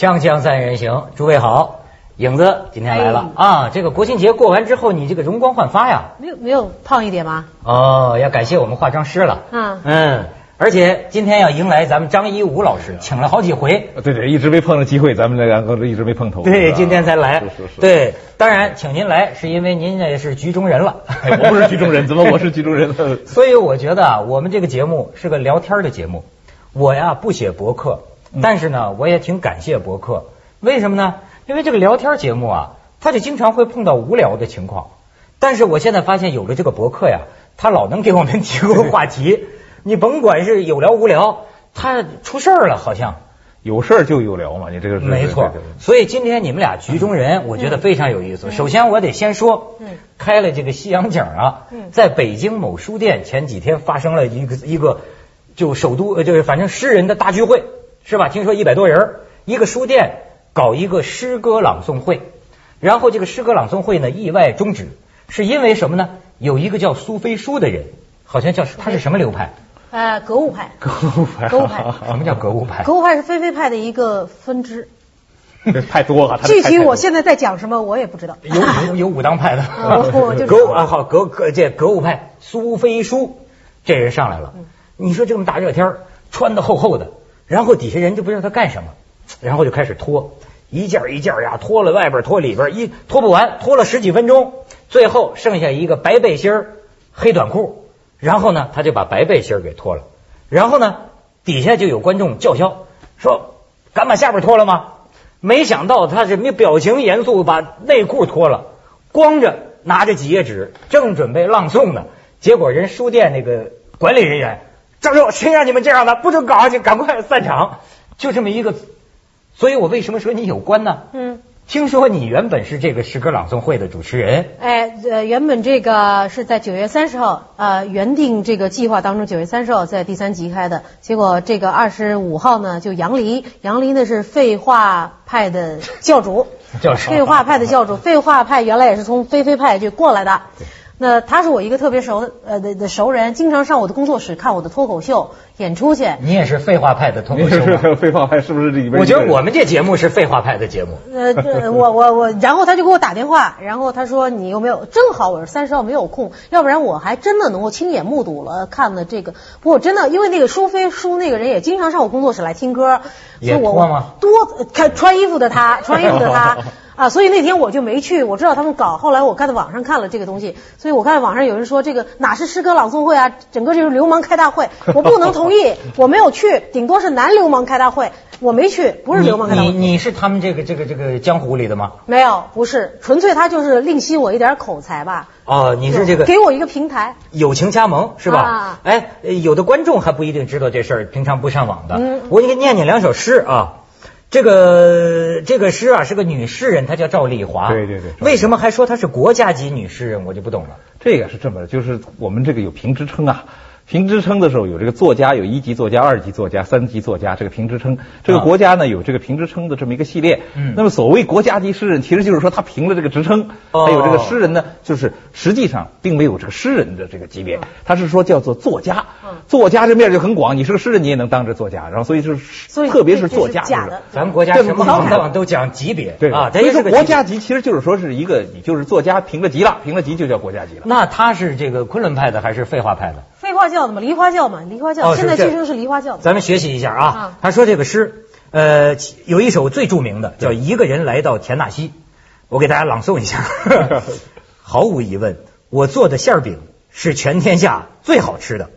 锵锵三人行，诸位好，影子今天来了、啊！这个国庆节过完之后，你这个容光焕发呀！没有没有胖一点吗？哦，要感谢我们化妆师了。嗯嗯，而且今天要迎来咱们张一武老师，请了好几回。对对，一直没碰着机会，咱们这两个一直没碰头。对，今天才来。是是是。对，当然请您来是因为您也是局中人了。哎我不是局中人，怎么我是局中人了？所以我觉得啊，我们这个节目是个聊天的节目。我呀不写博客，嗯但是呢，我也挺感谢博客。为什么呢？因为这个聊天节目啊，他就经常会碰到无聊的情况。但是我现在发现有了这个博客呀，他老能给我们提供话题。你甭管是有聊无聊，他出事儿了好像。有事儿就有聊嘛，你这个是没错所以今天你们俩局中人，我觉得非常有意思。首先我得先说嗯，开了这个西洋景啊嗯，在北京某书店前几天发生了一个一个就首都呃就是反正诗人的大聚会是吧？听说一百多人儿，一个书店搞一个诗歌朗诵会，然后这个诗歌朗诵会呢意外终止，是因为什么呢？有一个叫苏飞书的人，好像叫他是什么流派？呃，格物派，格物派，格物派 什么叫格物派？格物派是菲菲派的一个分支。太多了。他具体我现在在讲什么，我也不知道。有有有武当派的哦我就，格物啊好格格这格物派苏飞书这人上来了，嗯你说这么大热天儿穿的厚厚的，然后底下人就不知道他干什么，然后就开始脱一件一件呀，脱了外边脱里边，一脱不完，脱了十几分钟，最后剩下一个白背心儿黑短裤，然后呢他就把白背心儿给脱了，然后呢底下就有观众叫嚣说敢把下边脱了吗？没想到他是没表情严肃，把内裤脱了，光着拿着几页纸，正准备朗诵呢，结果人书店那个管理人员张叔，谁让你们这样的？不准搞下去，赶快散场！就这么一个，所以我为什么说你有关呢？嗯，听说你原本是这个诗歌朗诵会的主持人，哎，呃，原本这个是在九月三十号，呃，原定这个计划当中，九月三十号在第三集开的，结果这个二十五号呢就杨黎，杨黎呢是废话派的教主，教授废话派的教主，废话派原来也是从飞飞派就过来的。那他是我一个特别熟呃的的熟人，经常上我的工作室看我的脱口秀演出去。你也是废话派的脱口秀废话派是不是里边？我觉得我们这节目是废话派的节目。呃，这我我我，然后他就给我打电话，然后他说你有没有？正好我是三十号没有空，要不然我还真的能够亲眼目睹了看了这个。不过真的，因为那个舒飞舒那个人也经常上我工作室来听歌，也所以我脱吗多呃看穿衣服的他，穿衣服的他。啊，所以那天我就没去，我知道他们搞。后来我看到网上看了这个东西，所以我看网上有人说这个哪是诗歌朗诵会啊，整个就是流氓开大会。我不能同意，我没有去，顶多是男流氓开大会，我没去，不是流氓开大会。你你你是他们这个这个这个江湖里的吗？没有，不是，纯粹他就是另吸我一点口才吧。哦，你是这个给我一个平台。友情加盟是吧？啊哎，呃有的观众还不一定知道这事儿，平常不上网的。嗯我给你念念两首诗啊。这个这个诗啊是个女诗人，她叫赵丽华。对对对为什么还说她是国家级女诗人？我就不懂了。这个是这么，就是我们这个有评职称啊。评职称的时候有这个作家，有一级作家、二级作家、三级作家，这个评职称。这个啊国家呢有这个评职称的这么一个系列。嗯那么所谓国家级诗人，其实就是说他评了这个职称，哦还有这个诗人呢，就是实际上并没有这个诗人的这个级别，他是说叫做作家。嗯作家这面就很广，你是个诗人，你也能当这作家。然后所以就是，所以特别是作家，假的。咱们国家这什么不好看行当都讲级别，对啊，所以说国家级其实就是说是一个，你就是作家评了级了，评了级就叫国家级了。那他是这个昆仑派的还是废话派的？废话教的嘛，梨花教嘛，梨花教，哦现在据说是梨花教。咱们学习一下啊啊。他说这个诗，呃，有一首最著名的叫《一个人来到田纳西》，我给大家朗诵一下。毫无疑问，我做的馅儿饼是全天下最好吃的。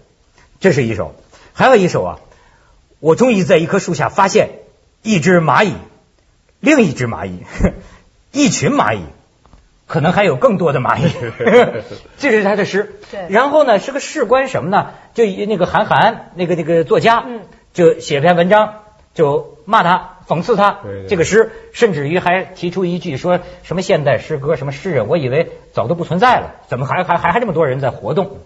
这是一首，还有一首啊，我终于在一棵树下发现一只蚂蚁，另一只蚂蚁，一群蚂蚁。可能还有更多的蚂蚁，这是他的诗。对然后呢，是个事关什么呢？就以那个韩寒那个那个作家，嗯就写篇文章，就骂他，讽刺他对对这个诗，甚至于还提出一句说什么现代诗歌什么诗人，我以为早都不存在了，怎么还还还还这么多人在活动？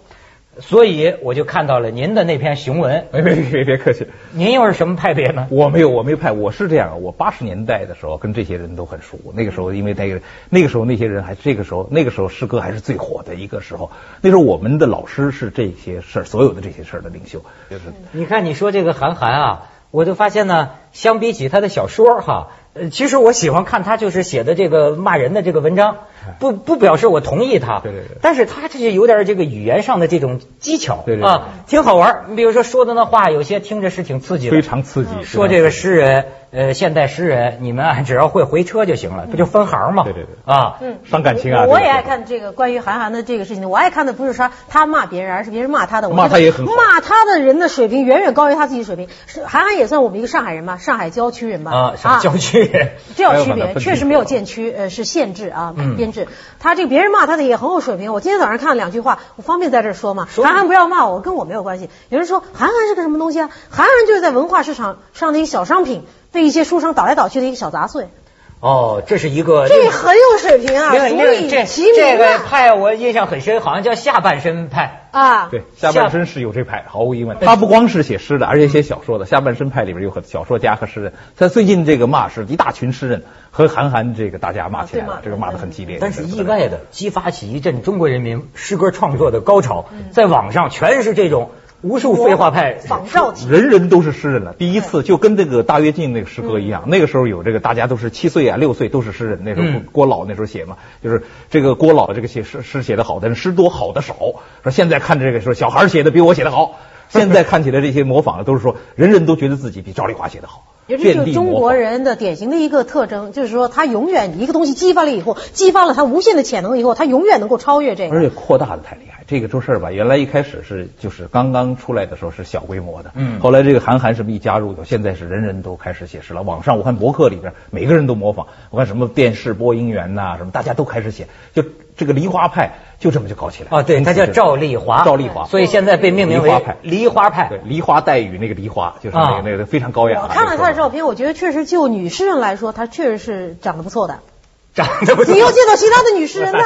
所以我就看到了您的那篇雄文，别别别别客气，您又是什么派别呢？我没有我没派，我是这样，我八十年代的时候跟这些人都很熟。那个时候因为那个那个时候那些人还这个时候那个时候诗歌还是最火的一个时候。那时候我们的老师是这些事儿所有的这些事儿的领袖，就是你看你说这个韩寒啊，我就发现呢，相比起他的小说哈，呃，其实我喜欢看他就是写的这个骂人的这个文章，不不表示我同意他，对对对但是他这是有点这个语言上的这种技巧，对对对啊，挺好玩儿。你比如说说的那话，有些听着是挺刺激的，非常刺激。说这个诗人，呃，现代诗人，你们啊只要会回车就行了，不就分行吗？对对对啊，嗯，伤感情啊我我也爱看这个关于韩寒的这个事情，我爱看的不是说他骂别人，而是别人骂他的。我骂他也很好骂他的人的水平远远高于他自己水平。是韩寒也算我们一个上海人吧，上海郊区人吧。啊，什么郊区人？这有区别，确实没有建区，呃，是限制啊嗯，编制。他这个别人骂他的也很有水平。我今天早上看了两句话，我方便在这说吗？韩寒不要骂我，跟我没有关系。有人说韩寒是个什么东西啊？韩寒就是在文化市场上的一个小商品，被一些书商倒来倒去的一个小杂碎。哦，这是一个这很有水平啊，这以这个啊派我印象很深，好像叫下半身派。啊。对，下半身是有这派，毫无疑问。他不光是写诗的，而且写小说的。下半身派里边有很小说家和诗人。他最近这个骂是一大群诗人和韩寒这个大家骂起来了，这个骂的很激烈。但是意外的激发起一阵中国人民诗歌创作的高潮，嗯在网上全是这种无数废话派仿照体。人人都是诗人了。第一次就跟这个大跃进那个诗歌一样，那个时候有这个大家都是七岁啊、六岁都是诗人。那时候嗯郭老那时候写嘛，就是这个郭老这个写诗诗写的好，但是诗多好的少。说现在看这个说小孩写的比我写的好，现在看起来这些模仿的都是说人人都觉得自己比赵丽华写的好，也这就是中国。人的典型的一个特征，就是说他永远一个东西激发了以后，激发了他无限的潜能以后，他永远能够超越这个。而且扩大的太厉害，这个做事儿吧，原来一开始是就是刚刚出来的时候是小规模的，嗯后来这个韩寒什么一加入，现在是人人都开始写诗了。网上我看博客里边每个人都模仿，我看什么电视播音员呐、什么大家都开始写，就这个梨花派就这么就搞起来了。啊，对，他叫赵丽华，赵丽华，所以现在被命名为梨花派梨花派。对，梨花带雨那个梨花，就是那啊个那个非常高雅。我看了他的照片，我觉得确实就女诗人来说，她确实是长得不错的。长得不错你又见到其他的女诗人呢？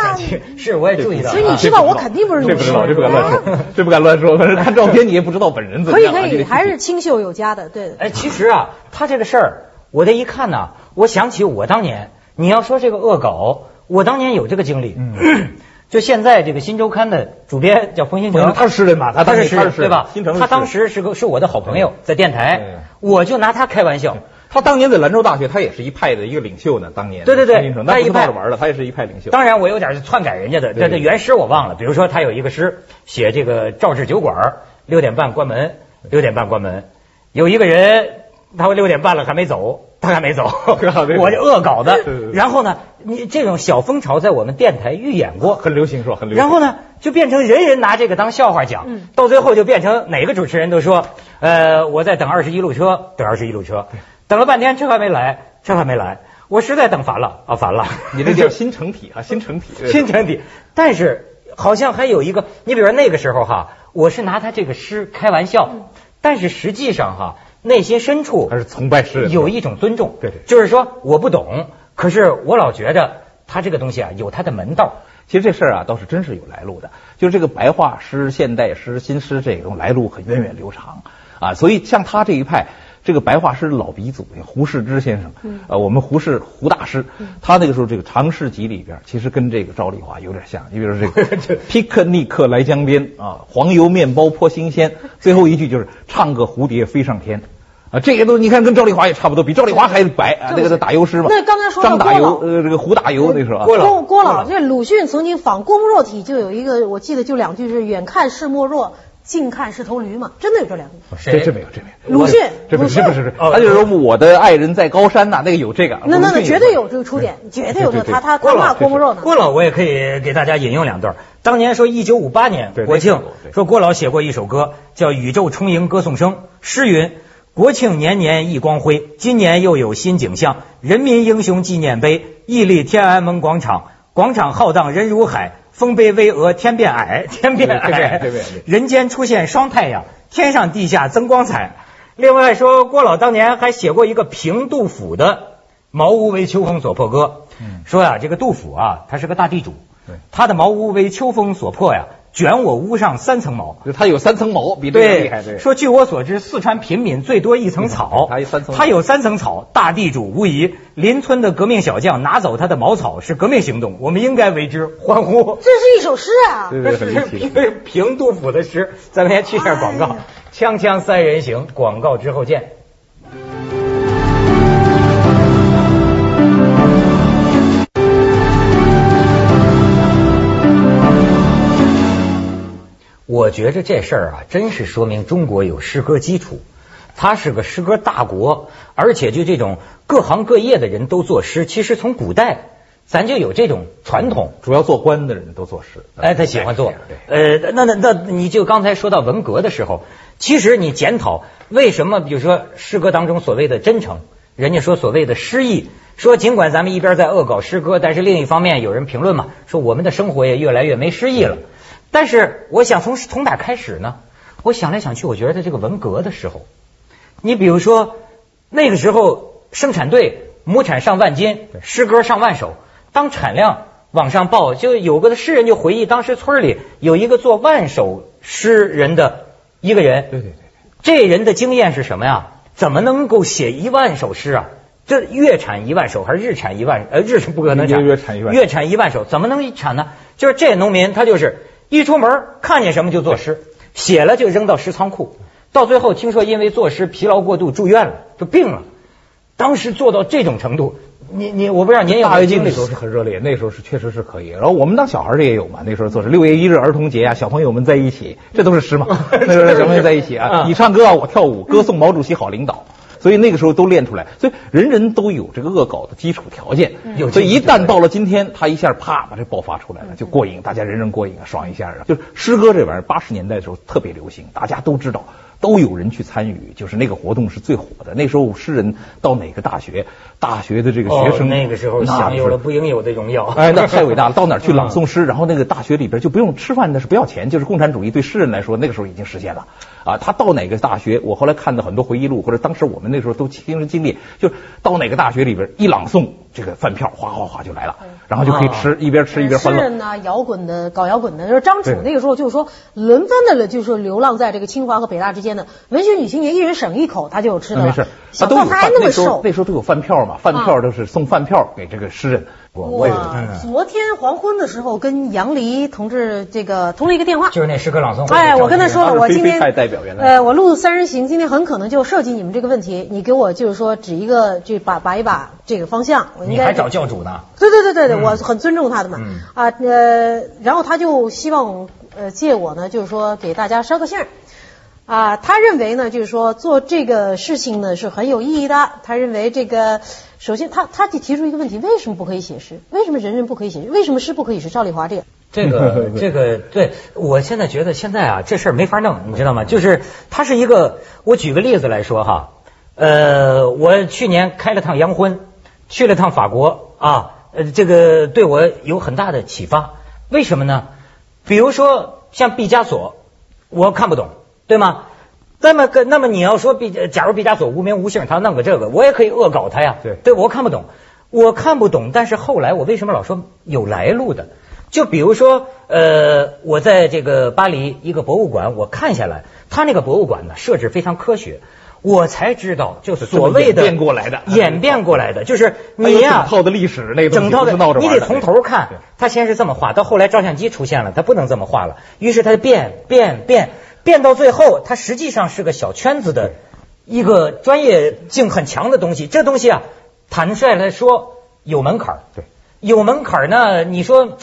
是，我也注意到了。所以你知道我肯定不是女诗这不敢乱说，这不敢乱说。反正看照片你也不知道本人怎么。可以可以，还是清秀有加的，对的。哎，其实啊，他这个事儿，我这一看呢，我想起我当年，你要说这个恶搞，我当年有这个经历。嗯 就现在这个《新周刊》的主编叫冯新成，他是诗人嘛，他他是他是对吧他当时是个是我的好朋友，在电台，我就拿他开玩笑。他当年在兰州大学，他也是一派的一个领袖呢。当年对对对那不是他一派闹着玩的，他也是一派领袖。当然，我有点篡改人家的，对对这这原诗我忘了。比如说，他有一个诗写这个赵氏酒馆儿六点半关门，六点半关门，有一个人他六点半了还没走，他还没走 我就恶搞的对对对。然后呢，你这种小风潮在我们电台预演过，很流行是吧？很流行。然后呢，就变成人人拿这个当笑话讲，嗯到最后就变成哪个主持人都说，呃，我在等二十一路车，等二十一路车，等了半天车还没来，车还没来，我实在等烦了啊，烦了。你这叫新成体啊，新成体。新成体，但是好像还有一个，你比如说那个时候哈，我是拿他这个诗开玩笑，但是实际上哈，内心深处还是崇拜诗人，有一种尊重，对对就是说我不懂，可是我老觉着他这个东西啊有他的门道。其实这事儿啊，倒是真是有来路的。就是这个白话诗、现代诗、新诗这种来路很源远流长啊。所以像他这一派，这个白话诗老鼻祖胡适之先生，呃，我们胡适胡大师，他那个时候这个长诗集里边，其实跟这个赵丽华有点像。你比如说这个 皮克尼克来江边啊，黄油面包颇新鲜，最后一句就是唱个蝴蝶飞上天。啊，这些都你看跟赵丽华也差不多，比赵丽华还白啊，那个是打油诗嘛。那刚才说到张打油，呃，这个胡打油那时候啊。郭老郭郭老，这鲁迅曾经仿郭沫若体，就有一个，我记得就两句是“远看是莫若，近看是头驴”嘛，真的有这两句。这这没有，这没有。鲁迅，这不是不是，哦他就是说我的爱人在高山呐，那个有这个。那那那绝对有这个出点，绝对有这个。他他他骂郭沫若呢。郭老我也可以给大家引用两段。当年说一九五八年国庆说郭老写过一首歌叫《宇宙充盈歌颂声》，诗云。国庆年年一光辉，今年又有新景象。人民英雄纪念碑屹立天安门广场，广场浩荡人如海，丰碑巍峨天变矮，天变矮对对对对。对，人间出现双太阳，天上地下增光彩。另外说，郭老当年还写过一个评杜甫的《茅屋为秋风所破歌》，嗯。说呀、这个杜甫啊，他是个大地主，他的茅屋为秋风所破呀，卷我屋上三层茅。就他有三层毛，比这个厉害。对，说据我所知，四川平民最多一层草，嗯他有三层他有三层草。大地主无疑，邻村的革命小将拿走他的茅草是革命行动，我们应该为之欢呼。这是一首诗啊！对对，很离奇。评评杜甫的诗，咱们先去一下广告哎，锵锵三人行，广告之后见。我觉着这事儿啊，真是说明中国有诗歌基础，它是个诗歌大国，而且就这种各行各业的人都作诗，其实从古代咱就有这种传统。主要做官的人都作诗，哎，他喜欢做对。呃，那那那，你就刚才说到文革的时候，其实你检讨为什么，比如说诗歌当中所谓的真诚，人家说所谓的诗意，说尽管咱们一边在恶搞诗歌，但是另一方面有人评论嘛，说我们的生活也越来越没诗意了。但是我想从从哪开始呢？我想来想去，我觉得在这个文革的时候，你比如说那个时候生产队亩产上万斤，诗歌上万首，当产量往上报，就有个诗人就回忆，当时村里有一个做万首诗人的一个人，对对对，这人的经验是什么呀？怎么能够写一万首诗啊？这月产一万首还是日产一万？呃，日不可能产，月产一万，月产一万首，怎么能产呢？就是这农民他就是。一出门看见什么就作诗，写了就扔到诗仓库，到最后听说因为作诗疲劳过度住院了，就病了。当时做到这种程度，你你我不知道您有大跃进那时候是很热烈，那时候是确实是可以。然后我们当小孩的也有嘛，那时候做诗，六月一日儿童节啊，小朋友们在一起，这都是诗嘛。那时候小朋友在一起啊，你唱歌啊，我跳舞，歌颂毛主席好领导。所以那个时候都练出来，所以人人都有这个恶搞的基础条件。所以一旦到了今天，他一下啪把这爆发出来了，就过瘾，大家人人过瘾啊，爽一下啊。就是诗歌这玩意儿，八十年代的时候特别流行，大家都知道。都有人去参与，就是那个活动是最火的。那时候诗人到哪个大学，大学的这个学生那个时候享有了不应有的荣耀。哎，那太伟大了！到哪儿去朗诵诗？然后那个大学里边就不用吃饭，那是不要钱，就是共产主义对诗人来说，那个时候已经实现了。啊，他到哪个大学？我后来看到很多回忆录，或者当时我们那时候都亲身经历，就是到哪个大学里边一朗诵。这个饭票哗哗哗就来了，然后就可以吃，一边吃一边欢乐。诗人呢，摇滚的搞摇滚的，就是张楚那个时候就是说轮番的了，就是说流浪在这个清华和北大之间的文学女青年，一人省一口，她就有吃的了。没事，小胖还那么瘦，那时候都有饭票嘛，饭票都是送饭票给这个诗人。我我昨天黄昏的时候跟杨黎同志这个通了一个电话，就是那诗歌朗诵会。哎，我跟他说了，我今天代表原来呃，我录三人行，今天很可能就涉及你们这个问题，你给我就是说指一个，就把把一把这个方向。你还找教主呢？对对对对对，我很尊重他的嘛。啊呃，然后他就希望呃借我呢，就是说给大家捎个信儿。啊，他认为呢，就是说做这个事情呢是很有意义的。他认为这个，首先他他就提出一个问题：为什么不可以写诗？为什么人人不可以写诗？为什么诗不可以是赵丽华这个？这个 这个，对我现在觉得现在啊，这事儿没法弄，你知道吗？就是它是一个，我举个例子来说哈，呃，我去年开了趟洋荤，去了趟法国啊，呃，这个对我有很大的启发。为什么呢？比如说像毕加索，我看不懂。对吗？那么个，那么你要说毕，假如毕加索无名无姓，他弄个这个，我也可以恶搞他呀。对，对我看不懂，我看不懂。但是后来我为什么老说有来路的？就比如说，呃，我在这个巴黎一个博物馆，我看下来，他那个博物馆呢设置非常科学，我才知道，就是所谓的演变过来的，演变过来的，就是你呀，整套的历史那个整套的，你得从头看。他先是这么画，到后来照相机出现了，他不能这么画了，于是他就变变变。变到最后，它实际上是个小圈子的一个专业性很强的东西。这东西啊，坦率来说有门槛儿。对，有门槛儿呢。你说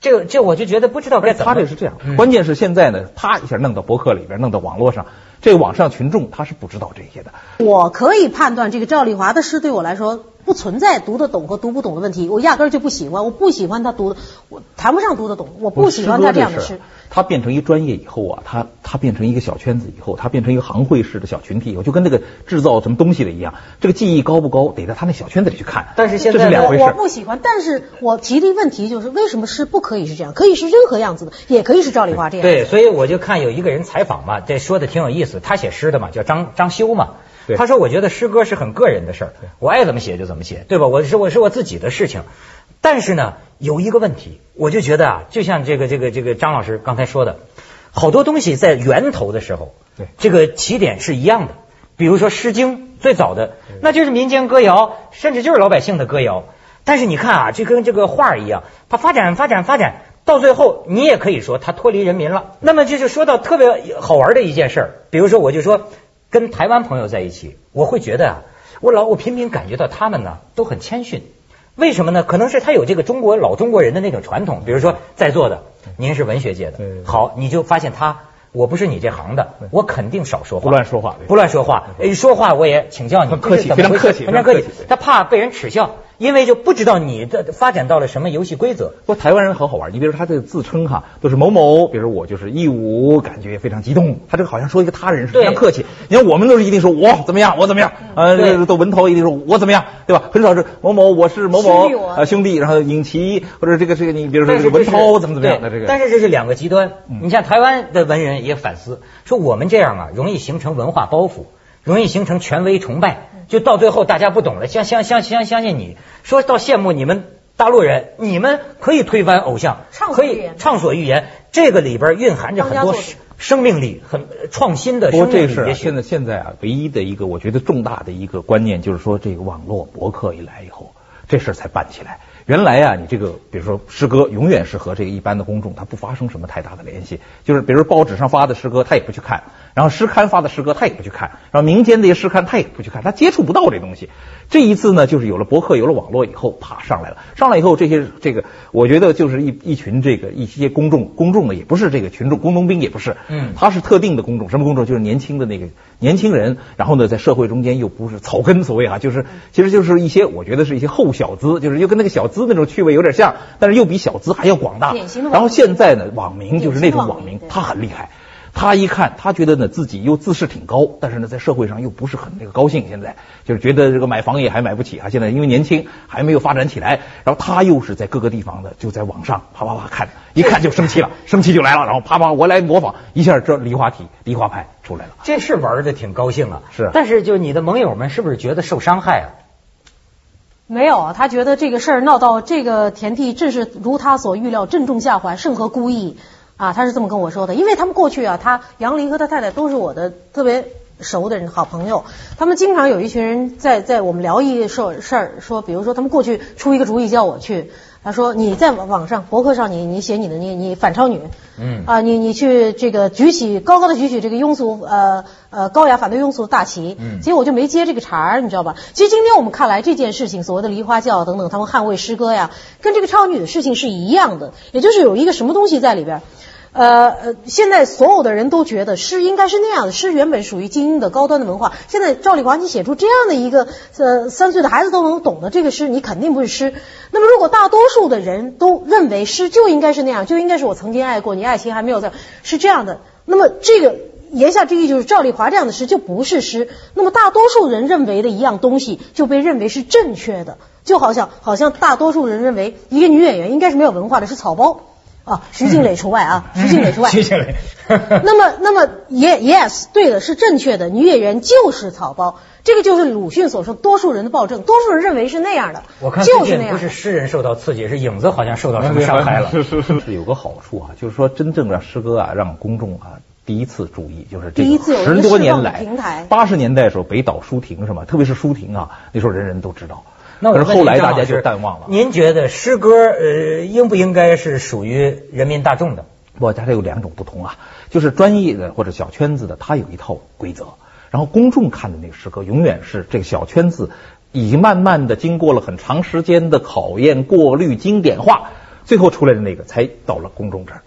这这，我就觉得不知道该怎么。他这是这样，关键是现在呢，啪一下弄到博客里边，弄到网络上，这个网上群众他是不知道这些的。我可以判断，这个赵丽华的诗对我来说。不存在读得懂和读不懂的问题，我压根儿就不喜欢，我不喜欢他读的，我谈不上读得懂，我不喜欢他这样的诗。他变成一专业以后啊，他他变成一个小圈子以后，他变成一个行会式的小群体以后，就跟那个制造什么东西的一样，这个技艺高不高，得在他那小圈子里去看。但是现在我我不喜欢，但是我提的问题就是，为什么诗不可以是这样？可以是任何样子的，也可以是赵丽华这样。对，所以我就看有一个人采访嘛，这说的挺有意思，他写诗的嘛，叫张张修嘛。他说：“我觉得诗歌是很个人的事儿，我爱怎么写就怎么写，对吧？我是我是我自己的事情。但是呢，有一个问题，我就觉得啊，就像这个这个这个张老师刚才说的，好多东西在源头的时候，对这个起点是一样的。比如说《诗经》最早的，那就是民间歌谣，甚至就是老百姓的歌谣。但是你看啊，就跟这个画一样，它发展发展发展，到最后你也可以说它脱离人民了。那么这就说到特别好玩的一件事儿，比如说我就说。”跟台湾朋友在一起，我会觉得啊，我老我频频感觉到他们呢都很谦逊，为什么呢？可能是他有这个中国老中国人的那种传统，比如说在座的您是文学界的，好，你就发现他我不是你这行的，我肯定少说话，不乱说话，不乱说话。一，说话我也请教你，很客气，非常客气，非常客气。他怕被人耻笑。因为就不知道你的发展到了什么游戏规则。不，台湾人很好玩。你比如他这个自称哈，都是某某，比如我就是义武，感觉非常激动。他这个好像说一个他人是非常客气。你看我们都是一定说我怎么样，我怎么样。呃，都文头一定说我怎么样，对吧？很少是某某，我是某某啊兄弟，然后尹奇或者这个这个你比如说这个文涛怎么怎么样的这个。但是这是两个极端。你像台湾的文人也反思说，我们这样啊，容易形成文化包袱，容易形成权威崇拜。就到最后大家不懂了，相相相相相信你说到羡慕你们大陆人，你们可以推翻偶像，可以畅所欲言，这个里边蕴含着很多生命力，很创新的。不过这是现在现在啊，唯一的一个我觉得重大的一个观念就是说，这个网络博客一来以后，这事儿才办起来。原来啊，你这个比如说诗歌，永远是和这个一般的公众他不发生什么太大的联系，就是比如报纸上发的诗歌，他也不去看。然后诗刊发的诗歌他也不去看，然后民间的一些诗刊他也不去看，他接触不到这东西。这一次呢，就是有了博客，有了网络以后，啪上来了。上来以后，这些这个，我觉得就是一一群这个一些公众，公众呢也不是这个群众，工农兵也不是，嗯，他是特定的公众，什么公众？就是年轻的那个年轻人。然后呢，在社会中间又不是草根，所谓啊，就是其实就是一些，我觉得是一些后小资，就是又跟那个小资那种趣味有点像，但是又比小资还要广大。然后现在呢，网民就是那种网民，他很厉害。他一看，他觉得呢自己又自视挺高，但是呢在社会上又不是很那个高兴。现在就是觉得这个买房也还买不起啊。现在因为年轻还没有发展起来，然后他又是在各个地方的，就在网上啪啪啪看，一看就生气了，生气就来了，然后啪啪我来模仿一下，这梨花体梨花派出来了。这是玩的挺高兴啊，是。但是就你的盟友们是不是觉得受伤害啊？没有，他觉得这个事儿闹到这个田地，正是如他所预料，正中下怀，甚合孤意。啊，他是这么跟我说的，因为他们过去啊，他杨林和他太太都是我的特别熟的人，好朋友。他们经常有一群人在在我们聊一事事儿，说比如说他们过去出一个主意叫我去，他说你在网上博客上你你写你的你你反超女，嗯啊你你去这个举起高高的举起这个庸俗呃呃高雅反对庸俗的大旗，嗯，结果我就没接这个茬儿，你知道吧？其实今天我们看来这件事情，所谓的梨花教等等，他们捍卫诗歌呀，跟这个超女的事情是一样的，也就是有一个什么东西在里边。呃呃，现在所有的人都觉得诗应该是那样的，诗原本属于精英的高端的文化。现在赵丽华你写出这样的一个呃三岁的孩子都能懂的这个诗，你肯定不是诗。那么如果大多数的人都认为诗就应该是那样，就应该是我曾经爱过你，爱情还没有在，是这样的。那么这个言下之意就是赵丽华这样的诗就不是诗。那么大多数人认为的一样东西就被认为是正确的，就好像好像大多数人认为一个女演员应该是没有文化的，是草包。啊，徐静蕾除外啊，徐静蕾除外。徐静蕾。那么，那么，yes yes，对的，是正确的。女演员就是草包，这个就是鲁迅所说多数人的暴政，多数人认为是那样的。我看就是那样。不是诗人受到刺激，是影子好像受到什么伤害了。是是是，有个好处啊，就是说真正让诗歌啊，让公众啊第一次注意，就是这个十多年来，八十年代的时候北岛书亭是吗？特别是书亭啊，那时候人人都知道。可是后来大家就淡忘了。您觉得诗歌呃应不应该是属于人民大众的？不，它这有两种不同啊，就是专业的或者小圈子的，它有一套规则，然后公众看的那个诗歌，永远是这个小圈子已经慢慢的经过了很长时间的考验、过滤、经典化，最后出来的那个才到了公众这儿。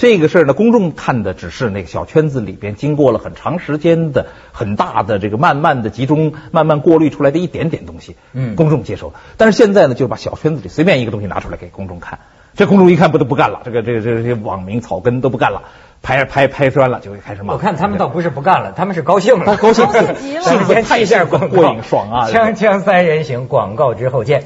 这个事儿呢，公众看的只是那个小圈子里边经过了很长时间的、很大的这个慢慢的集中、慢慢过滤出来的一点点东西，嗯，公众接受。但是现在呢，就把小圈子里随便一个东西拿出来给公众看，这公众一看不都不干了，这个这个这些网民草根都不干了，拍拍拍砖了，就会开始骂。我看他们倒不是不干了，他们是高兴了，高兴极了，瞬间一下过过瘾爽啊！锵锵三人行，广告之后见。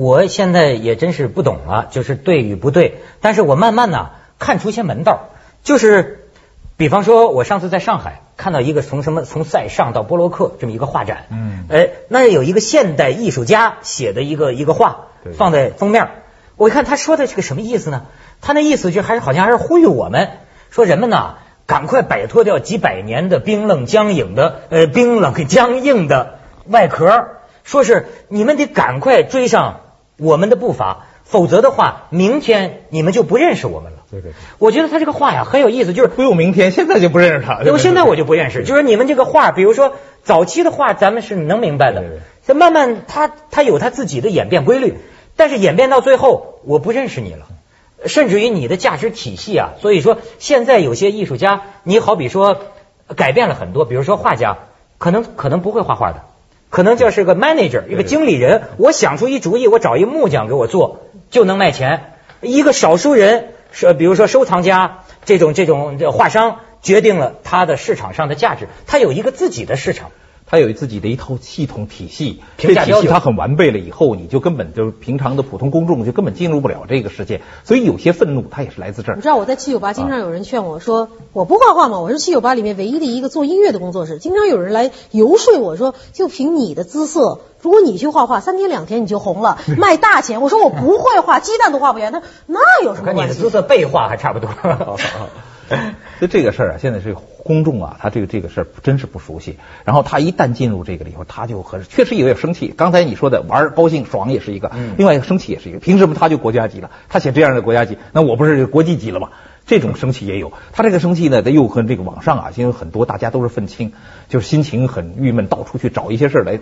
我现在也真是不懂了，就是对与不对。但是我慢慢呢看出一些门道，就是比方说，我上次在上海看到一个从什么从塞尚到波洛克这么一个画展，嗯，哎，那有一个现代艺术家写的一个一个画放在封面，我一看他说的是个什么意思呢？他那意思就还是好像还是呼吁我们说人们呢赶快摆脱掉几百年的冰冷僵硬的呃冰冷僵硬的外壳，说是你们得赶快追上。我们的步伐，否则的话，明天你们就不认识我们了。对对对我觉得他这个话呀很有意思，就是不用明天，现在就不认识他。对，我现在我就不认识，就是你们这个话，比如说早期的话，咱们是能明白的对对对，这慢慢他他有他自己的演变规律，但是演变到最后，我不认识你了。甚至于你的价值体系啊，所以说现在有些艺术家，你好比说改变了很多，比如说画家，可能可能不会画画的，可能就是个 manager 一个经理人，我想出一主意，我找一木匠给我做就能卖钱。一个少数人是比如说收藏家这种这种这画商决定了他的市场上的价值，他有一个自己的市场。他有自己的一套系统体系，这体系它很完备了以后，你就根本就是平常的普通公众就根本进入不了这个世界，所以有些愤怒它也是来自这儿你知。道我在七九八经常有人劝我说，我不画画嘛，我是七九八里面唯一的一个做音乐的工作室。经常有人来游说我说，就凭你的姿色，如果你去画画，三天两天你就红了，卖大钱。我说我不会画，鸡蛋都画不圆。他说那有什么关系跟你的姿？色背画还差不多。所以这个事儿啊，现在是公众啊，他这个这个事儿真是不熟悉。然后他一旦进入这个里头，他就很确实也有生气。刚才你说的玩儿高兴爽也是一个，嗯另外一个生气也是一个。凭什么他就国家级了？他写这样的国家级，那我不是国际级了吗？这种生气也有。他这个生气呢，他又和这个网上啊，因为很多大家都是愤青，就是心情很郁闷，到处去找一些事儿来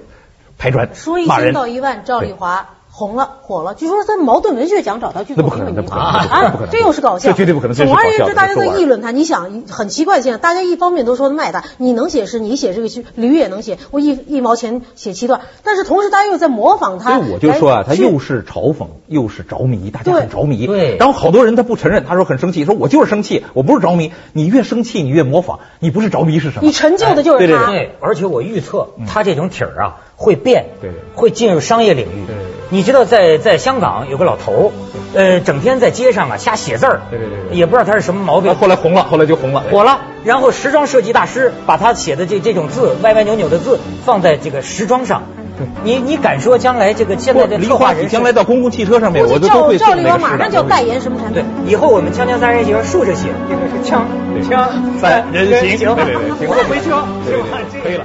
排砖说一千。道一万，赵丽华红了火了，据说在矛盾文学奖找他去做那不可能评委那不可能啊那不可能这又是搞笑，这绝对不可能这是总而言之，大家说法在议论他。你想，很奇怪，现在大家一方面都说卖他，你能写诗，你写这个诗，驴也能写，我一一毛钱写七段，但是同时大家又在模仿他。所以我就说啊，他又是嘲讽，又是着迷，大家很着迷。对然后好多人他不承认，他说很生气，说我就是生气，我不是着迷。你越生气，你越模仿，你不是着迷是什么？你成就的就是他。对对对，而且我预测他这种体儿啊会变，对对会进入商业领域。对对对你知道在在香港有个老头儿，呃，整天在街上啊瞎写字儿，对对对对。也不知道他是什么毛病。后，来红了，后来就红了。火了。然后时装设计大师把他写的这这种字歪歪扭扭的字放在这个时装上，你你敢说将来这个现在的梨策划人将来到公共汽车上面，我都都会送那个丽华马上就要代言什么产品。对。，以后我们锵锵三人行竖着写，这个是锵锵三人行。行，对对对行。我回车。是对对可以了。